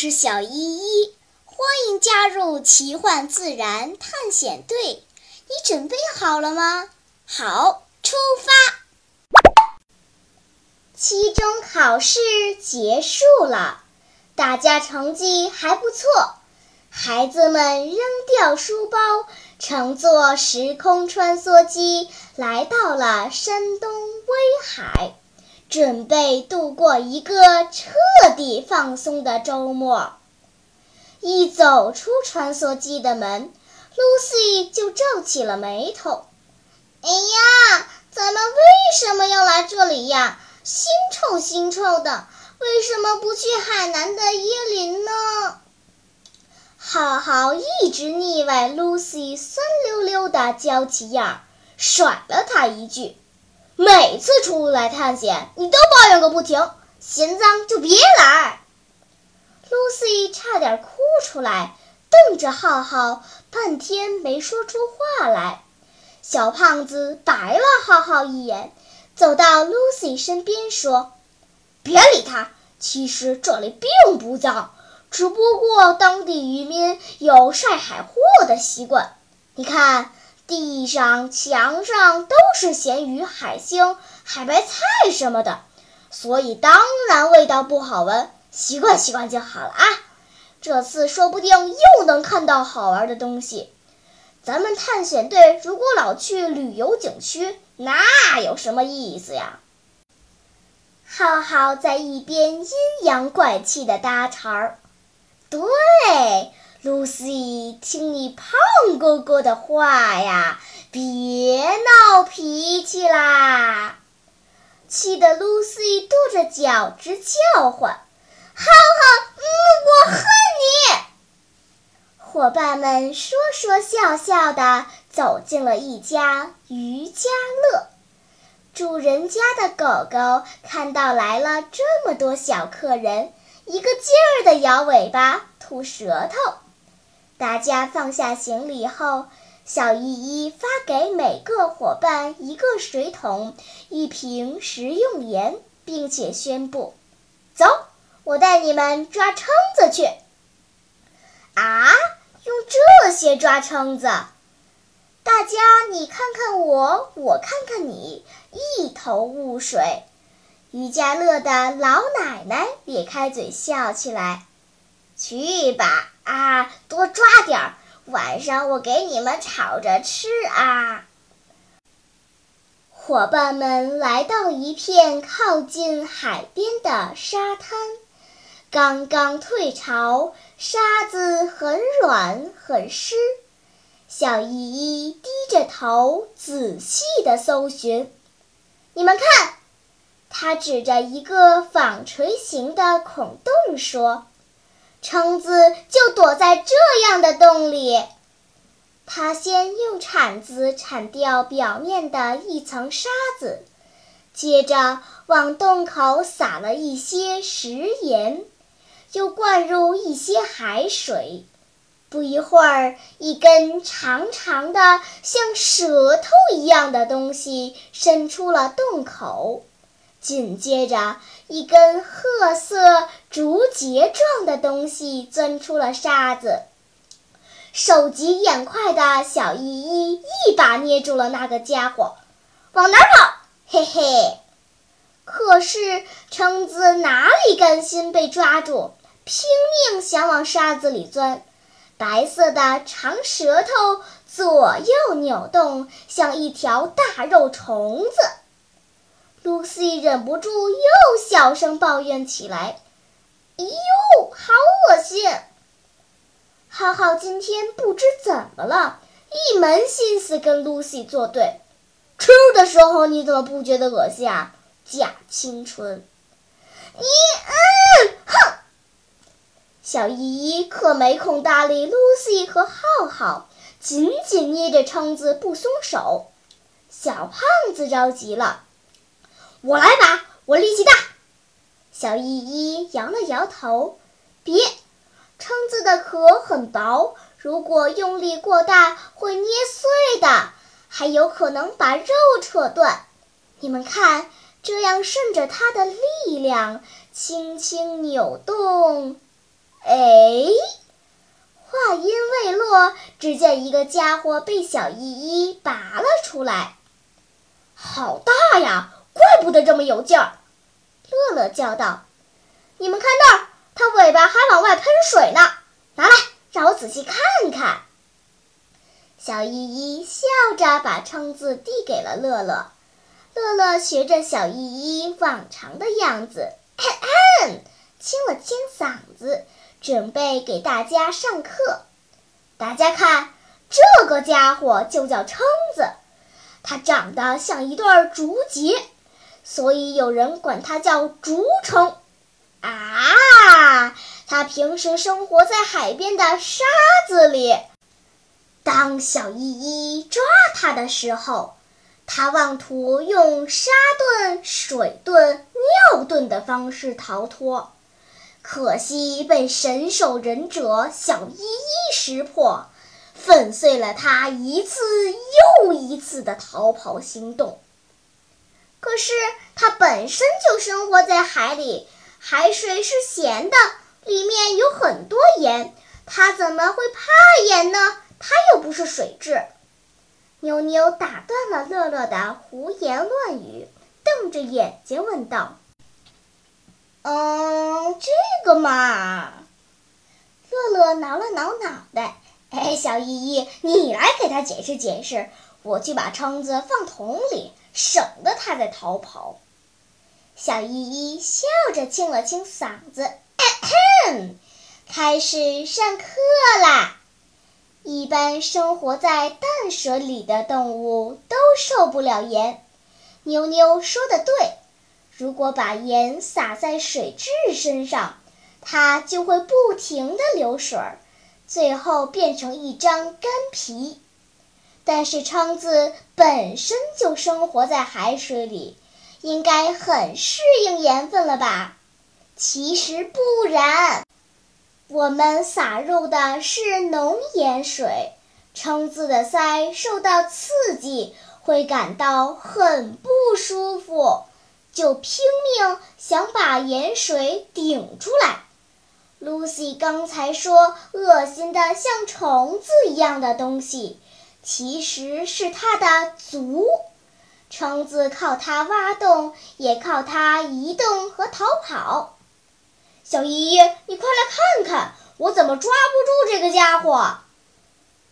是小依依，欢迎加入奇幻自然探险队。你准备好了吗？好，出发！期中考试结束了，大家成绩还不错。孩子们扔掉书包，乘坐时空穿梭机来到了山东威海。准备度过一个彻底放松的周末。一走出穿梭机的门，Lucy 就皱起了眉头。“哎呀，咱们为什么要来这里呀？腥臭腥臭的，为什么不去海南的椰林呢？”浩浩一直腻歪 Lucy 酸溜溜的娇气样，甩了他一句。每次出来探险，你都抱怨个不停，嫌脏就别来。Lucy 差点哭出来，瞪着浩浩，半天没说出话来。小胖子白了浩浩一眼，走到 Lucy 身边说：“别理他，其实这里并不脏，只不过当地渔民有晒海货的习惯。你看。”地上、墙上都是咸鱼、海星、海白菜什么的，所以当然味道不好闻。习惯习惯就好了啊！这次说不定又能看到好玩的东西。咱们探险队如果老去旅游景区，那有什么意思呀？浩浩在一边阴阳怪气的搭茬儿：“对。” Lucy，听你胖哥哥的话呀，别闹脾气啦！气得 Lucy 跺着脚直叫唤。浩浩，嗯，我恨你！伙伴们说说笑笑的走进了一家渔家乐。主人家的狗狗看到来了这么多小客人，一个劲儿的摇尾巴、吐舌头。大家放下行李后，小依依发给每个伙伴一个水桶、一瓶食用盐，并且宣布：“走，我带你们抓蛏子去。”啊，用这些抓蛏子？大家你看看我，我看看你，一头雾水。渔家乐的老奶奶咧开嘴笑起来：“去吧。”啊，多抓点儿，晚上我给你们炒着吃啊！伙伴们来到一片靠近海边的沙滩，刚刚退潮，沙子很软很湿。小依依低着头仔细地搜寻，你们看，他指着一个纺锤形的孔洞说。蛏子就躲在这样的洞里。他先用铲子铲掉表面的一层沙子，接着往洞口撒了一些食盐，又灌入一些海水。不一会儿，一根长长的像舌头一样的东西伸出了洞口。紧接着，一根褐色竹节状的东西钻出了沙子。手疾眼快的小依依一把捏住了那个家伙，往哪跑？嘿嘿！可是蛏子哪里甘心被抓住，拼命想往沙子里钻。白色的长舌头左右扭动，像一条大肉虫子。露西忍不住又小声抱怨起来：“哎呦，好恶心！”浩浩今天不知怎么了，一门心思跟 Lucy 作对。吃的时候你怎么不觉得恶心啊？假青春！你嗯哼！小依依可没空搭理 Lucy 和浩浩，紧紧捏着撑子不松手。小胖子着急了。我来吧，我力气大。小依依摇了摇头，别，蛏子的壳很薄，如果用力过大会捏碎的，还有可能把肉扯断。你们看，这样顺着它的力量轻轻扭动，哎，话音未落，只见一个家伙被小依依拔了出来。好大呀！怪不得这么有劲儿。乐乐叫道：“你们看那儿，它尾巴还往外喷水呢！拿来，让我仔细看看。”小依依笑着把蛏子递给了乐乐。乐乐学着小依依往常的样子，咳咳，清了清嗓子，准备给大家上课。大家看，这个家伙就叫蛏子，它长得像一对竹节，所以有人管它叫竹虫。啊，它平时生活在海边的沙子里。当小依依抓它的时候。它妄图用沙遁、水遁、尿遁的方式逃脱，可惜被神兽忍者小依依识破，粉碎了它一次又一次的逃跑行动。可是它本身就生活在海里，海水是咸的，里面有很多盐，它怎么会怕盐呢？它又不是水蛭。妞妞打断了乐乐的胡言乱语，瞪着眼睛问道：“嗯，这个嘛。”乐乐挠了挠脑袋：“哎，小依依，你来给他解释解释。我去把蛏子放桶里，省得它再逃跑。”小依依笑着清了清嗓子：“咳 咳开始上课啦。”一般生活在淡水里的动物都受不了盐。妞妞说的对，如果把盐撒在水蛭身上，它就会不停地流水，最后变成一张干皮。但是蛏子本身就生活在海水里，应该很适应盐分了吧？其实不然。我们撒入的是浓盐水，蛏子的鳃受到刺激会感到很不舒服，就拼命想把盐水顶出来。Lucy 刚才说恶心的像虫子一样的东西，其实是它的足。蛏子靠它挖洞，也靠它移动和逃跑。小依依，你快来看看，我怎么抓不住这个家伙？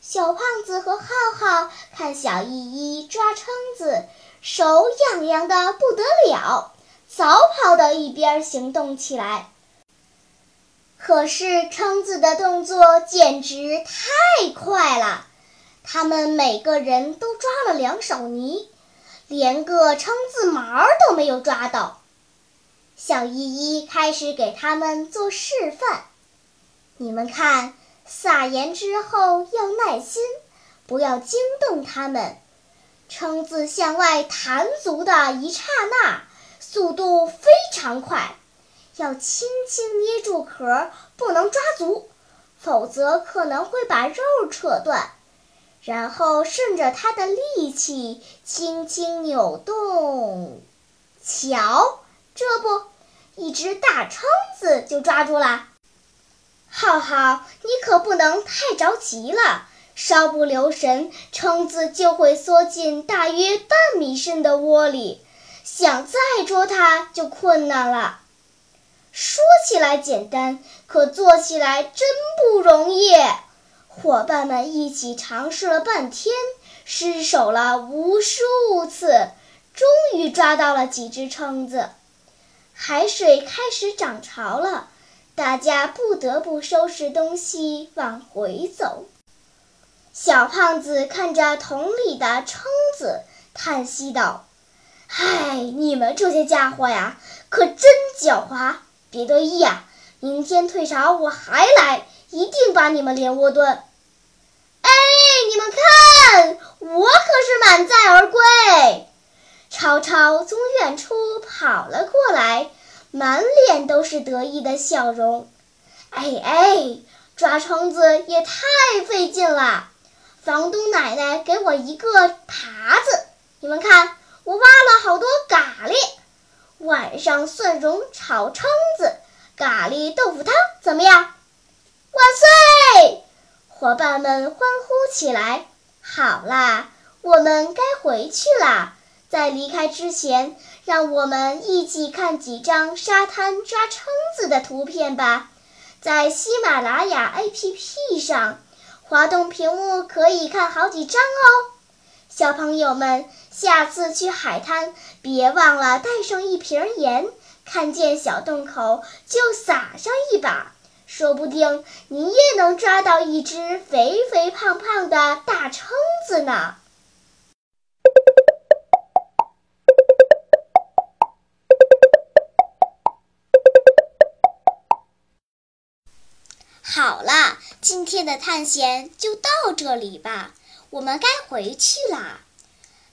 小胖子和浩浩看小依依抓蛏子，手痒痒的不得了，早跑到一边行动起来。可是蛏子的动作简直太快了，他们每个人都抓了两手泥，连个蛏子毛都没有抓到。小依依开始给他们做示范。你们看，撒盐之后要耐心，不要惊动它们。蛏子向外弹足的一刹那，速度非常快，要轻轻捏住壳，不能抓足，否则可能会把肉扯断。然后顺着它的力气轻轻扭动，瞧。这不，一只大蛏子就抓住了。浩浩，你可不能太着急了，稍不留神，蛏子就会缩进大约半米深的窝里，想再捉它就困难了。说起来简单，可做起来真不容易。伙伴们一起尝试了半天，失手了无数次，终于抓到了几只蛏子。海水开始涨潮了，大家不得不收拾东西往回走。小胖子看着桶里的蛏子，叹息道：“唉，你们这些家伙呀，可真狡猾！别得意呀，明天退潮我还来，一定把你们连窝炖。”哎，你们看，我可是满载而归。超超从远处跑了过来，满脸都是得意的笑容。哎哎，抓蛏子也太费劲了！房东奶奶给我一个耙子，你们看，我挖了好多咖喱。晚上蒜蓉炒蛏子，咖喱豆腐汤怎么样？万岁！伙伴们欢呼起来。好啦，我们该回去啦。在离开之前，让我们一起看几张沙滩抓蛏子的图片吧。在喜马拉雅 APP 上，滑动屏幕可以看好几张哦。小朋友们，下次去海滩别忘了带上一瓶盐，看见小洞口就撒上一把，说不定你也能抓到一只肥肥胖胖的大蛏子呢。好了，今天的探险就到这里吧，我们该回去啦。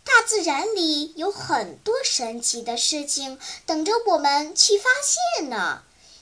大自然里有很多神奇的事情等着我们去发现呢。